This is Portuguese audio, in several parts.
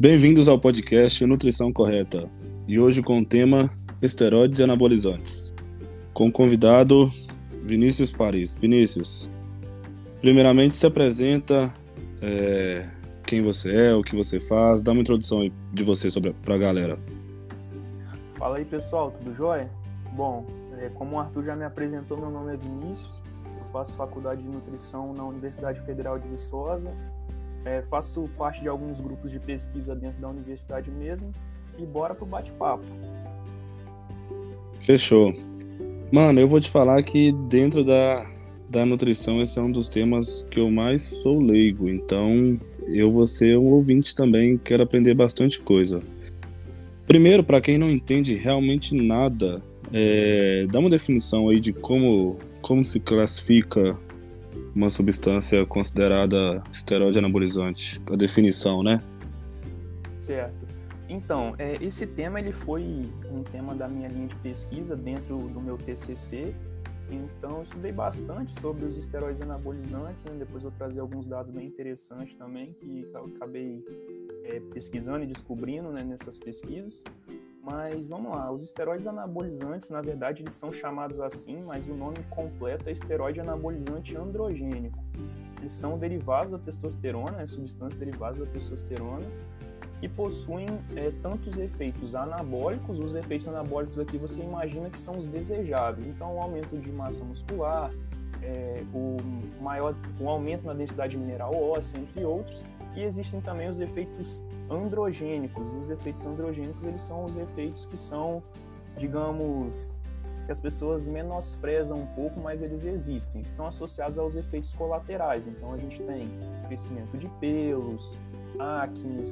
Bem-vindos ao podcast Nutrição Correta e hoje com o tema Esteroides e Anabolizantes. Com o convidado Vinícius Paris. Vinícius, primeiramente se apresenta é, quem você é, o que você faz, dá uma introdução de você para a galera. Fala aí pessoal, tudo jóia? Bom, é, como o Arthur já me apresentou, meu nome é Vinícius, eu faço faculdade de nutrição na Universidade Federal de Viçosa é, faço parte de alguns grupos de pesquisa dentro da universidade mesmo e bora pro bate-papo. Fechou. Mano, eu vou te falar que dentro da, da nutrição esse é um dos temas que eu mais sou leigo, então eu vou ser um ouvinte também, quero aprender bastante coisa. Primeiro, para quem não entende realmente nada, é, dá uma definição aí de como, como se classifica uma substância considerada esteroide anabolizante? A definição, né? Certo. Então, é, esse tema ele foi um tema da minha linha de pesquisa dentro do meu TCC. Então, eu estudei bastante sobre os esteroides anabolizantes. Né? Depois eu trazer alguns dados bem interessantes também que eu acabei é, pesquisando e descobrindo né, nessas pesquisas. Mas vamos lá, os esteroides anabolizantes, na verdade, eles são chamados assim, mas o nome completo é esteroide anabolizante androgênico. Eles são derivados da testosterona, né, substâncias derivadas da testosterona, e possuem é, tantos efeitos anabólicos, os efeitos anabólicos aqui você imagina que são os desejáveis, então o aumento de massa muscular, é, o maior, o aumento na densidade mineral óssea, entre outros, e existem também os efeitos androgênicos. E os efeitos androgênicos, eles são os efeitos que são, digamos, que as pessoas menosprezam um pouco, mas eles existem. Estão associados aos efeitos colaterais. Então a gente tem crescimento de pelos, acne,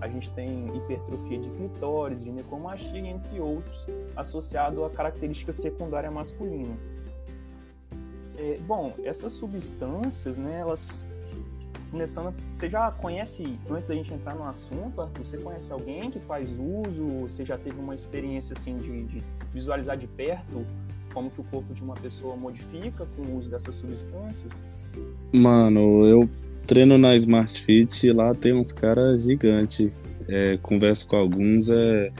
a gente tem hipertrofia de clitóris, ginecomastia, entre outros, associado à característica secundária masculina. É, bom, essas substâncias, né, elas começando, você já conhece, antes da gente entrar no assunto, você conhece alguém que faz uso, você já teve uma experiência assim de, de visualizar de perto como que o corpo de uma pessoa modifica com o uso dessas substâncias? Mano, eu treino na Smart Fit e lá tem uns caras gigantes. É, converso com alguns, é,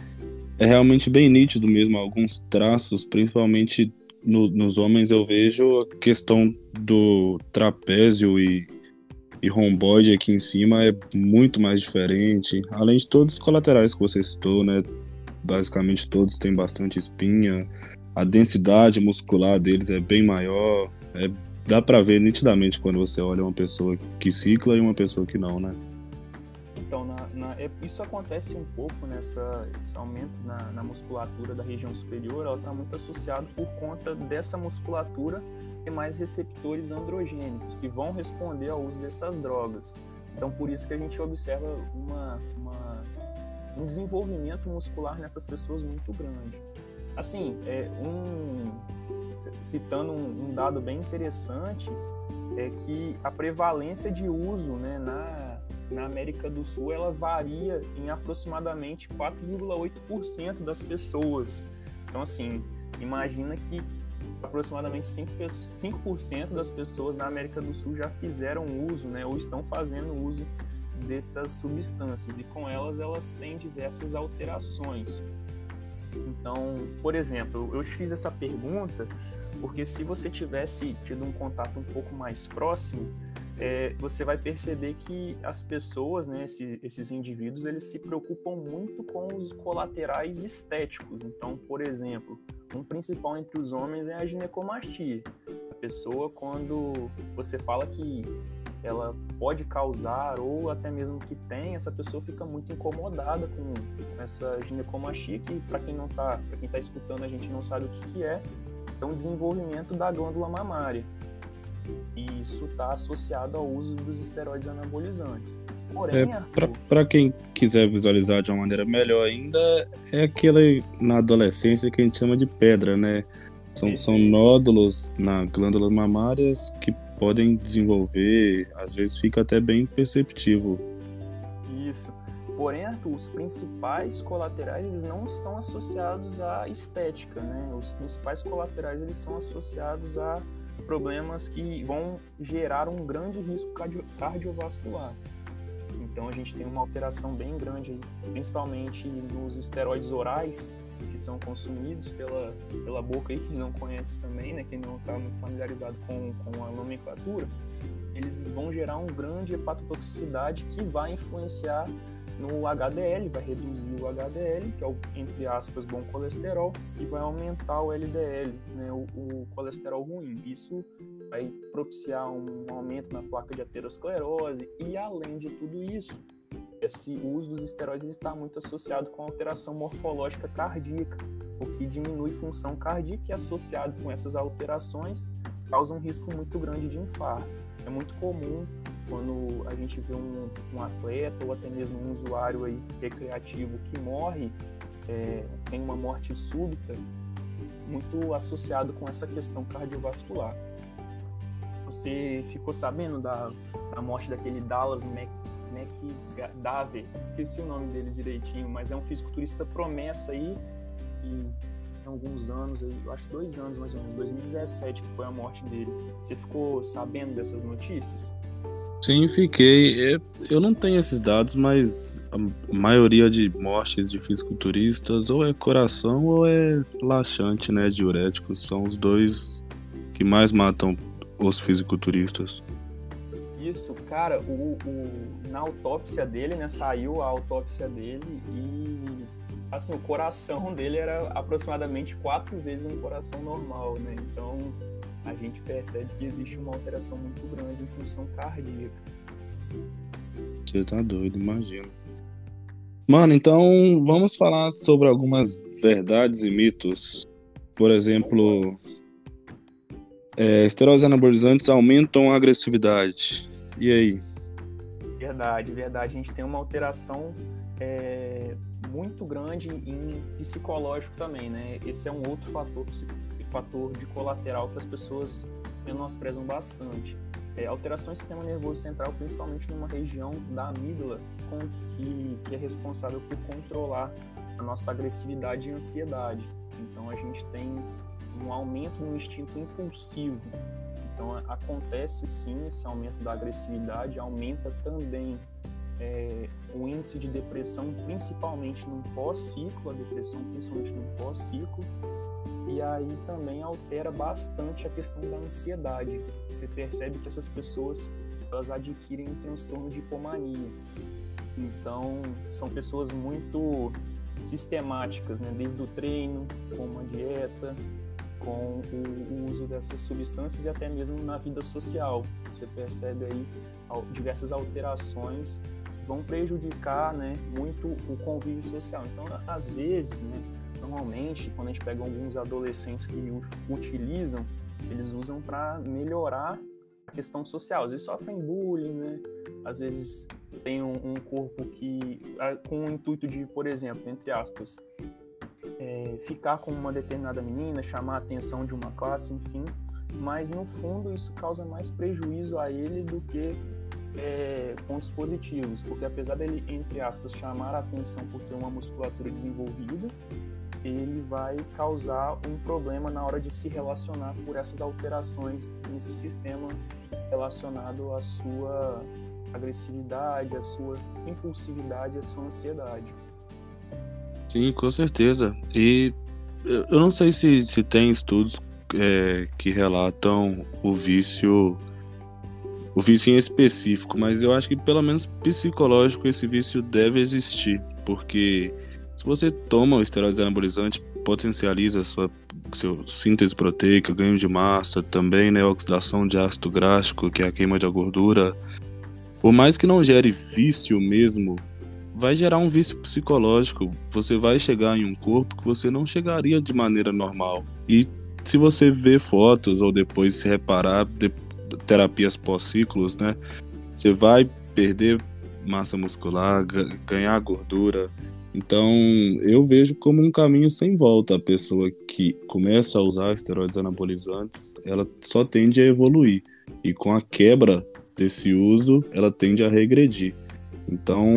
é realmente bem nítido mesmo, alguns traços, principalmente no, nos homens eu vejo a questão do trapézio e e romboide aqui em cima é muito mais diferente. Além de todos os colaterais que você citou, né? Basicamente todos têm bastante espinha. A densidade muscular deles é bem maior. É, dá para ver nitidamente quando você olha uma pessoa que cicla e uma pessoa que não, né? Então, na, na, é, isso acontece um pouco nessa esse aumento na, na musculatura da região superior. Ela está muito associada por conta dessa musculatura mais receptores androgênicos que vão responder ao uso dessas drogas. Então, por isso que a gente observa uma, uma, um desenvolvimento muscular nessas pessoas muito grande. Assim, é um, citando um, um dado bem interessante, é que a prevalência de uso né, na, na América do Sul ela varia em aproximadamente 4,8% das pessoas. Então, assim, imagina que aproximadamente 5%, 5 das pessoas na América do Sul já fizeram uso, né, ou estão fazendo uso dessas substâncias e com elas elas têm diversas alterações. Então, por exemplo, eu te fiz essa pergunta porque se você tivesse tido um contato um pouco mais próximo, é, você vai perceber que as pessoas, né, esses, esses indivíduos, eles se preocupam muito com os colaterais estéticos. Então, por exemplo, um principal entre os homens é a ginecomastia. A pessoa, quando você fala que ela pode causar ou até mesmo que tem, essa pessoa fica muito incomodada com essa ginecomastia que para quem não tá, para quem tá escutando a gente não sabe o que, que é, é um desenvolvimento da glândula mamária. E isso está associado ao uso dos esteroides anabolizantes. Porém, é, para quem quiser visualizar de uma maneira melhor ainda, é aquele na adolescência que a gente chama de pedra, né? São, são nódulos na glândula mamárias que podem desenvolver, às vezes fica até bem perceptível. Isso. Porém, os principais colaterais eles não estão associados à estética, né? Os principais colaterais eles são associados a problemas que vão gerar um grande risco cardiovascular. Então a gente tem uma alteração bem grande, principalmente nos esteroides orais que são consumidos pela, pela boca, aí, quem não conhece também, né, quem não está muito familiarizado com, com a nomenclatura, eles vão gerar um grande hepatotoxicidade que vai influenciar no HDL, vai reduzir o HDL, que é o, entre aspas, bom colesterol, e vai aumentar o LDL, né, o, o colesterol ruim. Isso vai propiciar um aumento na placa de aterosclerose, e além de tudo isso, esse uso dos esteroides está muito associado com alteração morfológica cardíaca, o que diminui função cardíaca e associado com essas alterações causa um risco muito grande de infarto. É muito comum quando a gente vê um, um atleta ou até mesmo um usuário aí recreativo que morre, é, tem uma morte súbita, muito associado com essa questão cardiovascular. Você ficou sabendo da, da morte daquele Dallas McDaver? Esqueci o nome dele direitinho, mas é um fisiculturista promessa aí e alguns anos, eu acho dois anos mais ou menos, 2017 que foi a morte dele. Você ficou sabendo dessas notícias? Sim, fiquei. É, eu não tenho esses dados, mas a maioria de mortes de fisiculturistas ou é coração ou é laxante, né? Diuréticos. São os dois que mais matam os fisiculturistas. Isso, cara, o, o, na autópsia dele, né? Saiu a autópsia dele e assim, o coração dele era aproximadamente quatro vezes um coração normal, né? Então a gente percebe que existe uma alteração muito grande em função cardíaca. Você tá doido, imagina. Mano, então vamos falar sobre algumas verdades e mitos. Por exemplo, é, esteroides anabolizantes aumentam a agressividade. E aí? Verdade, verdade. A gente tem uma alteração é, muito grande em psicológico também, né? Esse é um outro fator, fator de colateral que as pessoas menosprezam bastante. É, alteração do sistema nervoso central, principalmente numa região da amígdala, que, que é responsável por controlar a nossa agressividade e ansiedade. Então a gente tem um aumento no instinto impulsivo. Então acontece sim esse aumento da agressividade, aumenta também é, o índice de depressão, principalmente no pós-ciclo, a depressão principalmente no pós-ciclo, e aí também altera bastante a questão da ansiedade. Você percebe que essas pessoas elas adquirem um transtorno de hipomania. Então, são pessoas muito sistemáticas, né? desde o treino, com uma dieta, com o, uso dessas substâncias e até mesmo na vida social. Você percebe aí diversas alterações que vão prejudicar né, muito o convívio social. Então, às vezes, né, normalmente, quando a gente pega alguns adolescentes que utilizam, eles usam para melhorar a questão social. Vezes sofrem bullying, né? Às vezes tem um, um corpo que, com o intuito de, por exemplo, entre aspas, é, ficar com uma determinada menina, chamar a atenção de uma classe, enfim. Mas no fundo isso causa mais prejuízo a ele do que é, pontos positivos, porque apesar dele, entre aspas, chamar a atenção por ter uma musculatura desenvolvida, ele vai causar um problema na hora de se relacionar por essas alterações nesse sistema relacionado à sua agressividade, à sua impulsividade, à sua ansiedade. Sim, com certeza. E eu não sei se, se tem estudos é, que relatam o vício, o vício em específico, mas eu acho que pelo menos psicológico esse vício deve existir, porque se você toma o esteroide anabolizante, potencializa sua seu síntese proteica, ganho de massa, também né, oxidação de ácido gráfico, que é a queima de gordura. Por mais que não gere vício mesmo, vai gerar um vício psicológico. Você vai chegar em um corpo que você não chegaria de maneira normal. E se você ver fotos ou depois se reparar de terapias pós-ciclos, né, você vai perder massa muscular, ganhar gordura, então, eu vejo como um caminho sem volta. A pessoa que começa a usar esteroides anabolizantes, ela só tende a evoluir. E com a quebra desse uso, ela tende a regredir. Então,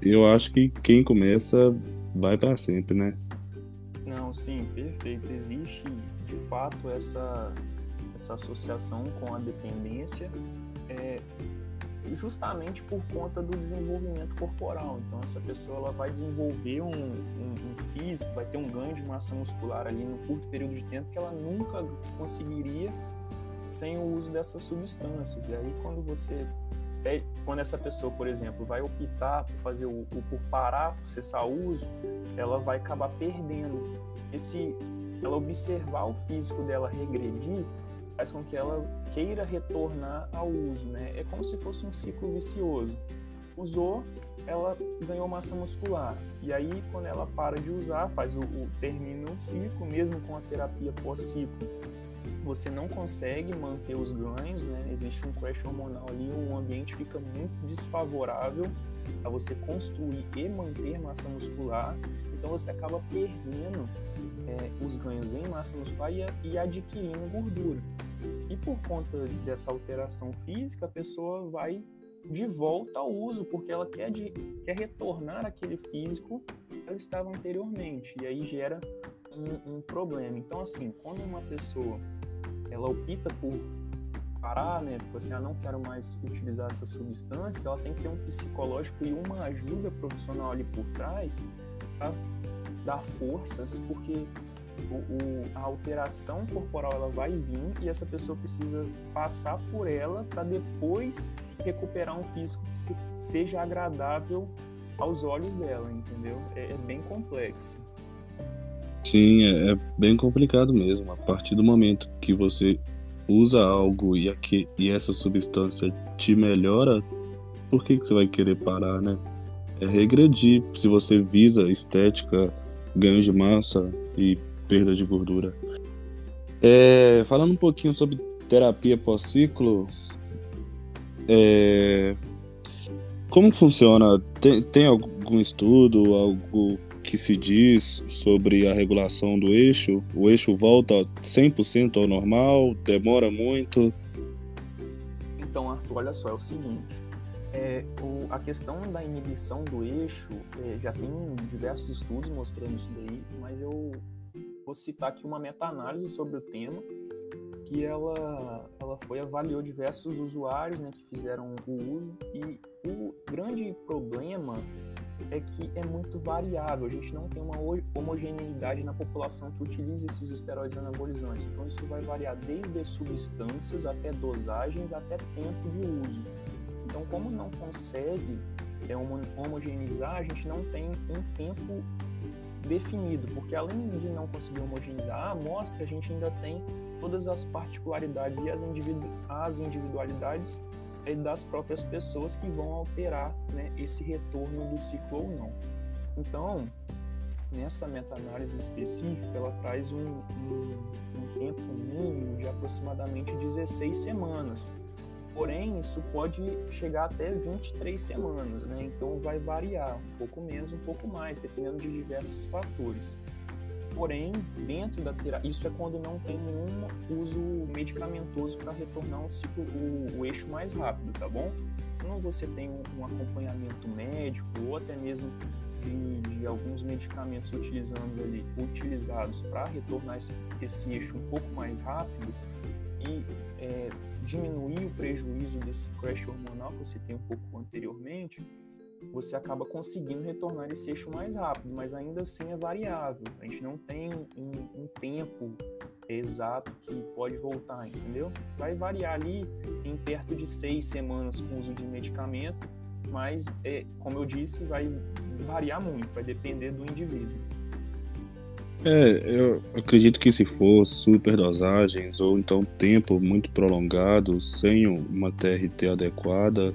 eu acho que quem começa vai para sempre, né? Não, sim, perfeito. Existe, de fato, essa, essa associação com a dependência. É, justamente por conta do desenvolvimento corporal. Então, essa pessoa ela vai desenvolver um, um, um, físico, vai ter um ganho de massa muscular ali no curto período de tempo que ela nunca conseguiria sem o uso dessas substâncias. E aí, quando você quando essa pessoa, por exemplo, vai optar por fazer o, por parar, por cessar o uso, ela vai acabar perdendo esse ela observar o físico dela regredir faz com que ela queira retornar ao uso, né? É como se fosse um ciclo vicioso. Usou, ela ganhou massa muscular. E aí, quando ela para de usar, faz o, o termina o ciclo, mesmo com a terapia pós-ciclo, você não consegue manter os ganhos, né? Existe um crash hormonal ali, o ambiente fica muito desfavorável a você construir e manter massa muscular. Então você acaba perdendo é, os ganhos em massa muscular e, e adquirindo gordura. E por conta dessa alteração física, a pessoa vai de volta ao uso, porque ela quer, de, quer retornar aquele físico que ela estava anteriormente, e aí gera um, um, problema. Então, assim, quando uma pessoa ela opta por parar, né, tipo assim, ah, não quero mais utilizar essas substâncias, ela tem que ter um psicológico e uma ajuda profissional ali por trás para dar forças, porque o, o, a alteração corporal ela vai vir e essa pessoa precisa passar por ela para depois recuperar um físico que se, seja agradável aos olhos dela, entendeu? É, é bem complexo. Sim, é, é, bem complicado mesmo. A partir do momento que você usa algo e, aqui, e essa substância te melhora, por que, que você vai querer parar, né? É regredir. Se você visa estética, ganho de massa e perda de gordura. É, falando um pouquinho sobre terapia pós-ciclo, é, como funciona? Tem, tem algum estudo, algo que se diz sobre a regulação do eixo? O eixo volta 100% ao normal? Demora muito? Então, Arthur, olha só, é o seguinte. É, o, a questão da inibição do eixo, é, já tem diversos estudos mostrando isso daí, mas eu vou citar aqui uma meta-análise sobre o tema, que ela, ela foi avaliou diversos usuários né, que fizeram o uso e o grande problema é que é muito variável, a gente não tem uma homogeneidade na população que utiliza esses esteroides anabolizantes, então isso vai variar desde substâncias até dosagens até tempo de uso. Então, como não consegue é, homogeneizar, a gente não tem um tempo definido, porque além de não conseguir homogeneizar a amostra, a gente ainda tem todas as particularidades e as, individu as individualidades é, das próprias pessoas que vão alterar né, esse retorno do ciclo ou não. Então, nessa meta-análise específica, ela traz um, um, um tempo mínimo de aproximadamente 16 semanas Porém, isso pode chegar até 23 semanas, né? Então vai variar um pouco menos, um pouco mais, dependendo de diversos fatores. Porém, dentro da terapia, isso é quando não tem nenhum uso medicamentoso para retornar o ciclo, o, o, eixo mais rápido, tá bom? Quando você tem um, acompanhamento médico ou até mesmo de, de, alguns medicamentos utilizando ali, utilizados para retornar esse, esse eixo um pouco mais rápido e é, diminuir o prejuízo desse crash hormonal que você tem um pouco anteriormente, você acaba conseguindo retornar esse eixo mais rápido, mas ainda assim é variável. A gente não tem um, um tempo exato que pode voltar, entendeu? Vai variar ali em perto de seis semanas com uso de medicamento, mas, é, como eu disse, vai variar muito, vai depender do indivíduo. É, eu acredito que se for superdosagens ou então tempo muito prolongado, sem uma TRT adequada,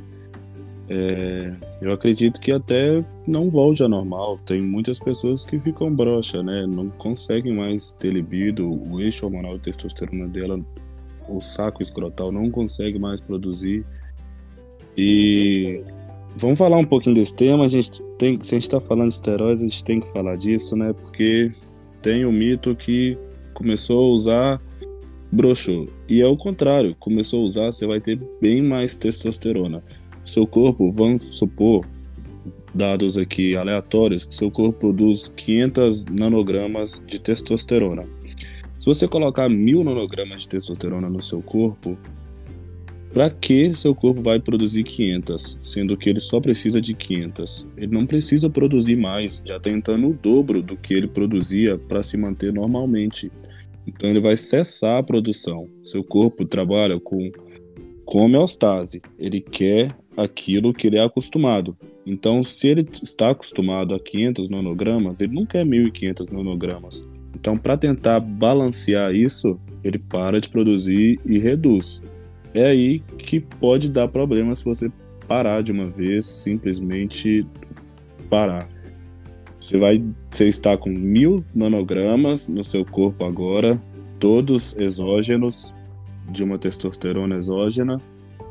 é, eu acredito que até não volte a normal. Tem muitas pessoas que ficam broxa, né? Não conseguem mais ter libido, o eixo hormonal de testosterona dela, o saco escrotal não consegue mais produzir. E vamos falar um pouquinho desse tema. A gente tem, se a gente está falando de esteroides, a gente tem que falar disso, né? Porque tem o mito que começou a usar, broxou. E é o contrário, começou a usar, você vai ter bem mais testosterona. Seu corpo, vamos supor, dados aqui aleatórios, que seu corpo produz 500 nanogramas de testosterona. Se você colocar mil nanogramas de testosterona no seu corpo, Para que seu corpo vai produzir 500, sendo que ele só precisa de 500? Ele não precisa produzir mais, já tentando o dobro do que ele produzia para se manter normalmente. Então ele vai cessar a produção. Seu corpo trabalha com, com homeostase. Ele quer aquilo que ele é acostumado. Então, se ele está acostumado a 500 nanogramas, ele não quer 1.500 nanogramas. Então, para tentar balancear isso, ele para de produzir e reduz. É aí que pode dar problema se você parar de uma vez, simplesmente parar. Você vai, você está com mil nanogramas no seu corpo agora, todos exógenos de uma testosterona exógena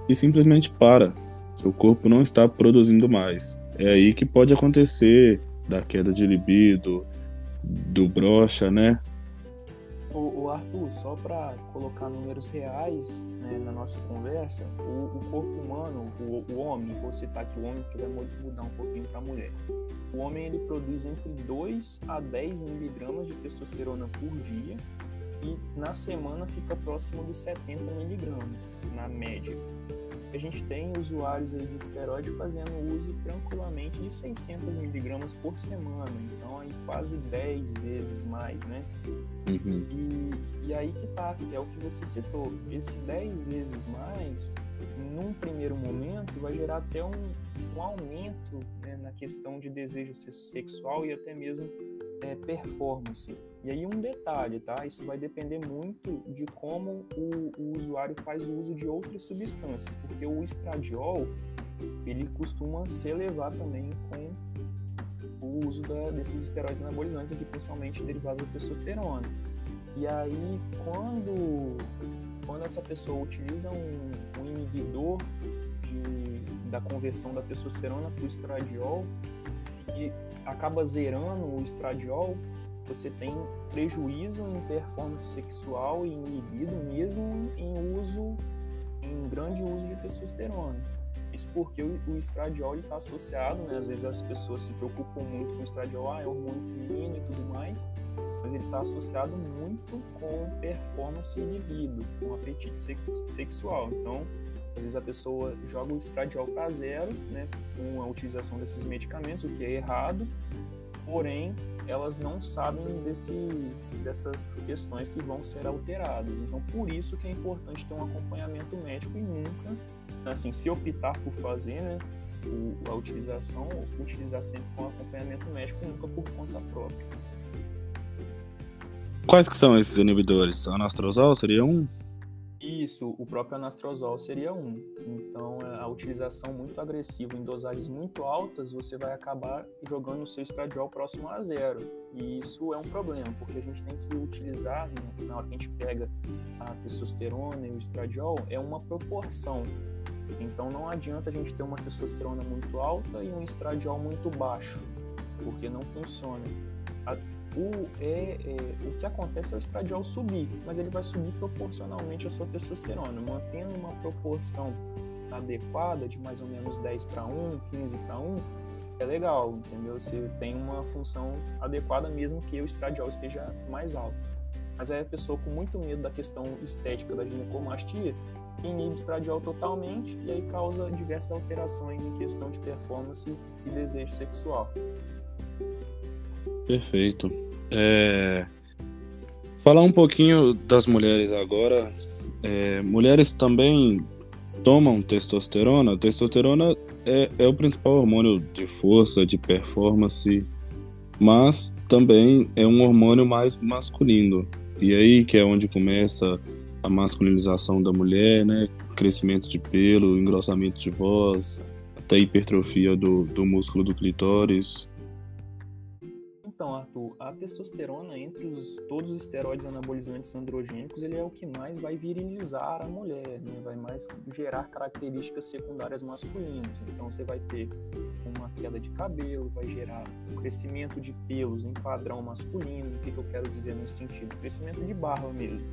e simplesmente para. Seu corpo não está produzindo mais. É aí que pode acontecer da queda de libido, do brocha, né? O, o Arthur, só para colocar números reais né, na nossa conversa, o, o corpo humano, o, o, homem, vou citar aqui o homem que vai mudar um pouquinho para a mulher. O homem ele produz entre 2 a 10 miligramas de testosterona por dia e na semana fica próximo dos 70 miligramas, na média a gente tem usuários aí de esteroide fazendo uso tranquilamente de 600 miligramas por semana, então aí quase 10 vezes mais, né? Uhum. E, e aí que tá, que é o que você citou, esse 10 vezes mais, num primeiro momento, vai gerar até um, um aumento né, na questão de desejo sexual e até mesmo é, performance. E aí um detalhe, tá? Isso vai depender muito de como o, o usuário faz o uso de outras substâncias, porque o estradiol ele costuma se elevar também com o uso da, desses esteroides anabolizantes, aqui principalmente derivados da testosterona. E aí quando quando essa pessoa utiliza um, um inibidor de, da conversão da testosterona para o estradiol acaba zerando o estradiol, você tem prejuízo em performance sexual e em libido mesmo em uso, em grande uso de testosterona. Isso porque o, estradiol está associado, né? Às vezes as pessoas se preocupam muito com o estradiol, ah, é hormônio feminino e tudo mais, mas ele está associado muito com performance e libido, com apetite sexual. Então, às vezes a pessoa joga o estradiol para zero, né, com a utilização desses medicamentos, o que é errado, porém elas não sabem desse, dessas questões que vão ser alteradas. Então, por isso que é importante ter um acompanhamento médico e nunca, assim, se optar por fazer, né, a utilização, utilizar sempre com acompanhamento médico, nunca por conta própria. Quais que são esses inibidores? Anastrozol seria um? Isso, o próprio anastrozol seria um. Então, é, a utilização muito agressiva em dosagens muito altas, você vai acabar jogando o seu estradiol próximo a zero. E isso é um problema, porque a gente tem que utilizar, né, na hora que a gente pega a testosterona e o estradiol, é uma proporção. Então, não adianta a gente ter uma testosterona muito alta e um estradiol muito baixo, porque não funciona. A o, é, é, o que acontece é o estradiol subir, mas ele vai subir proporcionalmente à sua testosterona, mantendo uma proporção adequada de mais ou menos 10 para 1, 15 para 1, é legal, entendeu? Você tem uma função adequada mesmo que o estradiol esteja mais alto. Mas aí a pessoa com muito medo da questão estética da ginecomastia inibe o estradiol totalmente e aí causa diversas alterações em questão de performance e desejo sexual. Perfeito. É... Falar um pouquinho das mulheres agora. É... Mulheres também tomam testosterona. Testosterona é, é o principal hormônio de força, de performance, mas também é um hormônio mais masculino. E aí que é onde começa a masculinização da mulher, né? Crescimento de pelo, engrossamento de voz, até hipertrofia do, do músculo do clitóris. Então, Arthur, a testosterona, entre os, todos os esteroides anabolizantes androgênicos, ele é o que mais vai virilizar a mulher, né? vai mais gerar características secundárias masculinas. Então, você vai ter uma queda de cabelo, vai gerar um crescimento de pelos em padrão masculino. O que, que eu quero dizer nesse sentido? Crescimento de barba mesmo.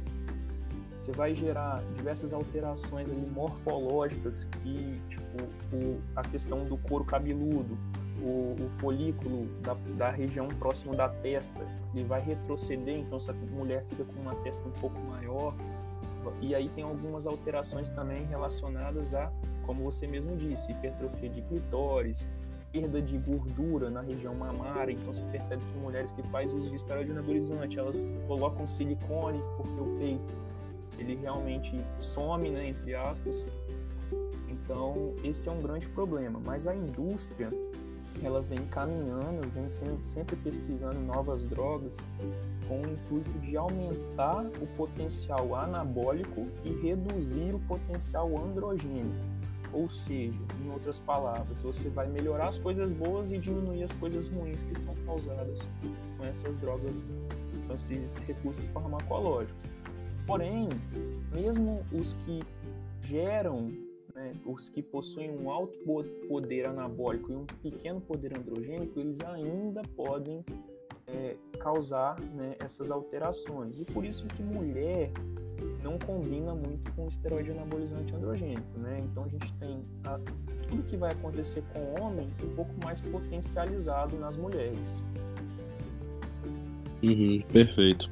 Você vai gerar diversas alterações ali morfológicas, que, tipo, o, a questão do couro cabeludo, o, o folículo da, da, região próximo da testa ele vai retroceder, então essa mulher fica com uma testa um pouco maior. E aí tem algumas alterações também relacionadas a, como você mesmo disse, hipertrofia de clitóris, perda de gordura na região mamária. Então se percebe que mulheres que fazem uso de esteroide anabolizante, elas colocam silicone porque o peito ele realmente some, né, entre aspas. Então esse é um grande problema. Mas a indústria ela vem caminhando, vem sempre pesquisando novas drogas com o intuito de aumentar o potencial anabólico e reduzir o potencial androgênico. Ou seja, em outras palavras, você vai melhorar as coisas boas e diminuir as coisas ruins que são causadas com essas drogas, com esses recursos farmacológicos. Porém, mesmo os que geram né, os que possuem um alto poder anabólico e um pequeno poder androgênico, eles ainda podem é, causar né, essas alterações. E por isso que mulher não combina muito com esteroide anabolizante androgênico, né? Então a gente tem a, tudo que vai acontecer com o homem um pouco mais potencializado nas mulheres. Uhum, perfeito.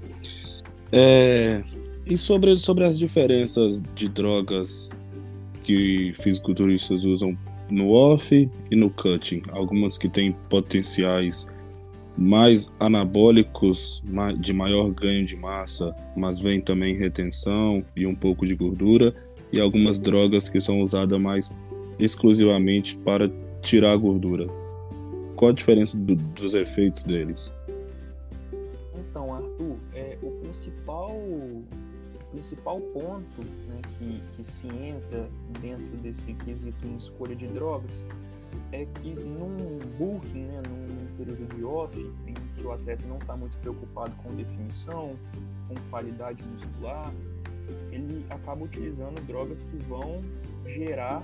É, e sobre, sobre as diferenças de drogas que fisiculturistas usam no off e no cutting. Algumas que têm potenciais mais anabólicos, de maior ganho de massa, mas vem também retenção e um pouco de gordura, e algumas drogas que são usadas mais exclusivamente para tirar a gordura. Qual a diferença do, dos efeitos deles? Então, Arthur, é, o principal principal ponto né, que, que se entra dentro desse quesito em escolha de drogas é que num bulking, né, num período de off, em que o atleta não está muito preocupado com definição, com qualidade muscular, ele acaba utilizando drogas que vão gerar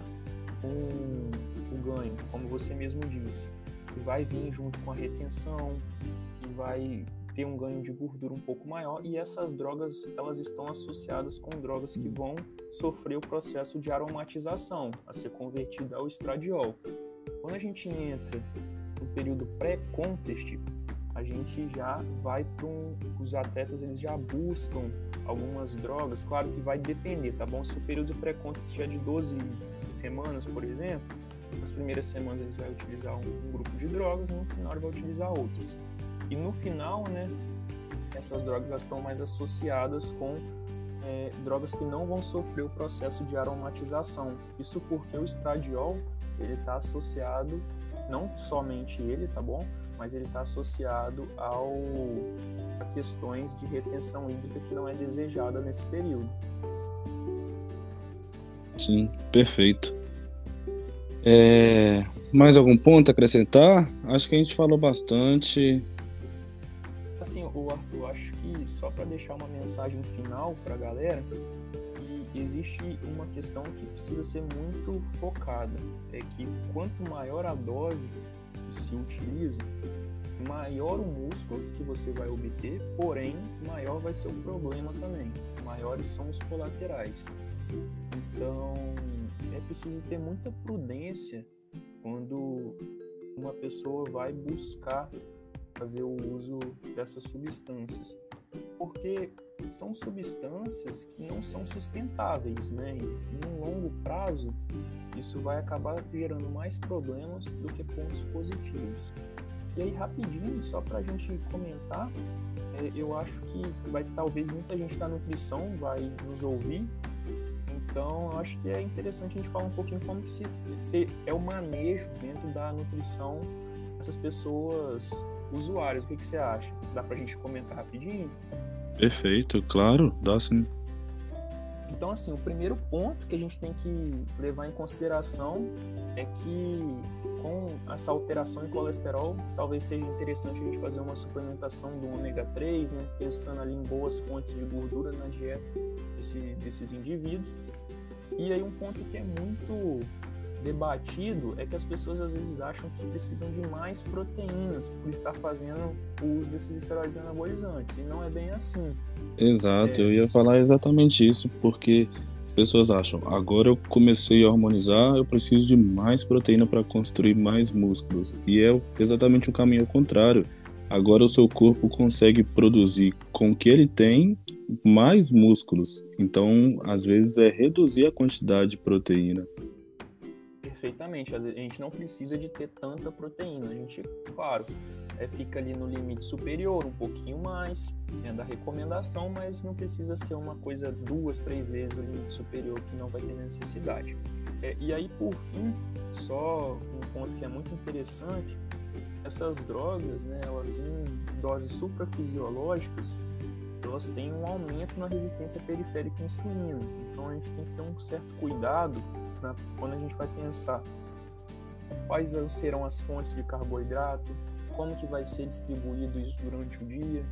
um, o ganho, como você mesmo disse, que vai vir junto com a retenção, que vai ter um ganho de gordura um pouco maior e essas drogas elas estão associadas com drogas que vão sofrer o processo de aromatização, a ser convertida ao estradiol. Quando a gente entra no período pré-contest, a gente já vai para um, os atletas eles já buscam algumas drogas, claro que vai depender, tá bom? Se o período pré-contest é de 12 semanas, por exemplo, nas primeiras semanas eles vão utilizar um, um grupo de drogas, no final vai utilizar outros. E no final, né, essas drogas estão mais associadas com é, drogas que não vão sofrer o processo de aromatização. Isso porque o estradiol ele está associado, não somente ele, tá bom? Mas ele está associado ao, a questões de retenção hídrica que não é desejada nesse período. Sim, perfeito. É, mais algum ponto a acrescentar? Acho que a gente falou bastante assim, o Arthur, acho que só para deixar uma mensagem final para a galera, que existe uma questão que precisa ser muito focada, é que quanto maior a dose que se utiliza, maior o músculo que você vai obter, porém maior vai ser o problema também. Maiores são os colaterais. Então é preciso ter muita prudência quando uma pessoa vai buscar fazer o uso dessas substâncias, porque são substâncias que não são sustentáveis, né? E um longo prazo, isso vai acabar gerando mais problemas do que pontos positivos. E aí, rapidinho, só para a gente comentar, é, eu acho que vai talvez muita gente da nutrição vai nos ouvir, então eu acho que é interessante a gente falar um pouquinho como que se, se é o manejo dentro da nutrição dessas pessoas usuários. O que, que você acha? Dá pra gente comentar rapidinho? Perfeito, claro, dá sim. Então, assim, o primeiro ponto que a gente tem que levar em consideração é que com essa alteração em colesterol, talvez seja interessante a gente fazer uma suplementação do ômega 3, né? Pensando ali em boas fontes de gordura na dieta desse, desses indivíduos. E aí um ponto que é muito debatido é que as pessoas às vezes acham que precisam de mais proteínas por estar fazendo o uso desses esteroides anabolizantes, e não é bem assim. Exato, é... eu ia falar exatamente isso, porque as pessoas acham, agora eu comecei a hormonizar, eu preciso de mais proteína para construir mais músculos. E é exatamente o caminho ao contrário. Agora o seu corpo consegue produzir com o que ele tem mais músculos. Então, às vezes, é reduzir a quantidade de proteína. Perfeitamente. A gente não precisa de ter tanta proteína. A gente, claro, é, fica ali no limite superior, um pouquinho mais é da recomendação, mas não precisa ser uma coisa duas, três vezes o limite superior que não vai ter necessidade. É, e aí, por fim, só um ponto que é muito interessante, essas drogas, né, elas em doses suprafisiológicas, elas têm um aumento na resistência periférica à insulina. Então a gente tem que ter um certo cuidado né, quando a gente vai pensar quais serão as fontes de carboidrato, como que vai ser distribuído isso durante o dia,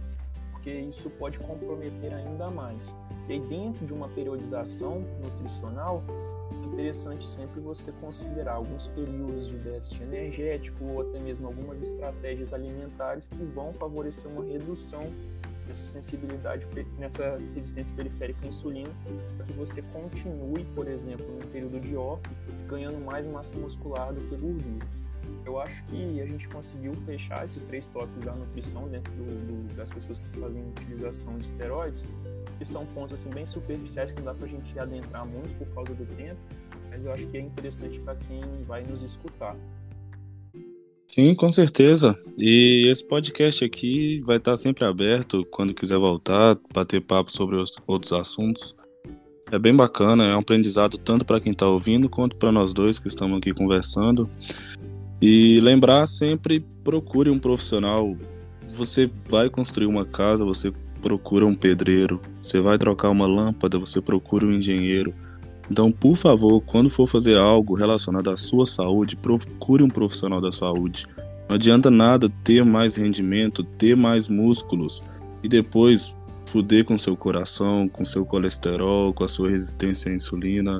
porque isso pode comprometer ainda mais. E aí, dentro de uma periodização nutricional, é interessante sempre você considerar alguns períodos de déficit energético ou até mesmo algumas estratégias alimentares que vão favorecer uma redução nessa sensibilidade, nessa resistência periférica à insulina, para que você continue, por exemplo, no período de off, ganhando mais massa muscular do que gordura. Eu acho que a gente conseguiu fechar esses três tópicos da nutrição dentro do, do, das pessoas que fazem utilização de esteroides, que são pontos assim bem superficiais que não dá para a gente adentrar muito por causa do tempo, mas eu acho que é interessante para quem vai nos escutar. Sim, com certeza. E esse podcast aqui vai estar sempre aberto quando quiser voltar, bater papo sobre os outros assuntos. É bem bacana, é um aprendizado tanto para quem está ouvindo quanto para nós dois que estamos aqui conversando. E lembrar sempre, procure um profissional. Você vai construir uma casa, você procura um pedreiro. Você vai trocar uma lâmpada, você procura um engenheiro. Então, por favor, quando for fazer algo relacionado à sua saúde, procure um profissional da saúde. Não adianta nada ter mais rendimento, ter mais músculos e depois fuder com seu coração, com seu colesterol, com a sua resistência à insulina,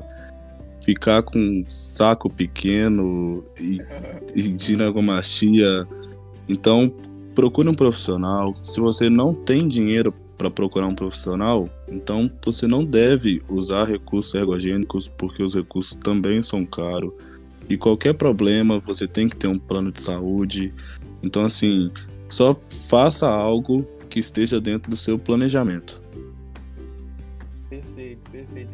ficar com um saco pequeno e, e ginecomastia. Então, procure um profissional. Se você não tem dinheiro para procurar um profissional, então você não deve usar recursos ergogênicos porque os recursos também são caros. E qualquer problema, você tem que ter um plano de saúde. Então, assim, só faça algo que esteja dentro do seu planejamento.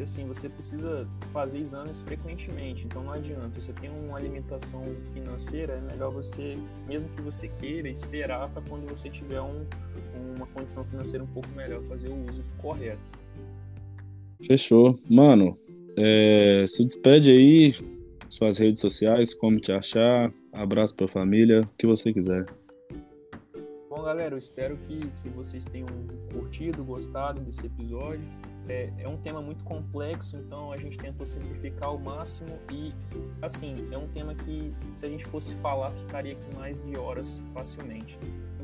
Assim, você precisa fazer exames frequentemente, então não adianta. Você tem uma alimentação financeira, é melhor você, mesmo que você queira, esperar para quando você tiver um, uma condição financeira um pouco melhor, fazer o uso correto. Fechou. Mano, é, se despede aí, suas redes sociais, como te achar, abraço pra família, o que você quiser. Bom, galera, eu espero que, que vocês tenham curtido, gostado desse episódio. É, é, um tema muito complexo, então a gente tentou simplificar ao máximo e, assim, é um tema que, se a gente fosse falar, ficaria aqui mais de horas facilmente.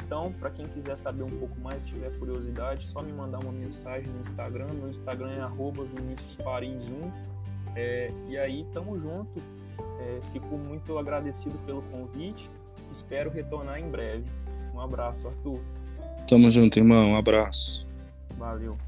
Então, para quem quiser saber um pouco mais, se tiver curiosidade, só me mandar uma mensagem no Instagram. Meu Instagram é viniciusparis1. É, e aí, tamo junto. É, fico muito agradecido pelo convite. Espero retornar em breve. Um abraço, Arthur. Tamo junto, irmão. Um abraço. Valeu.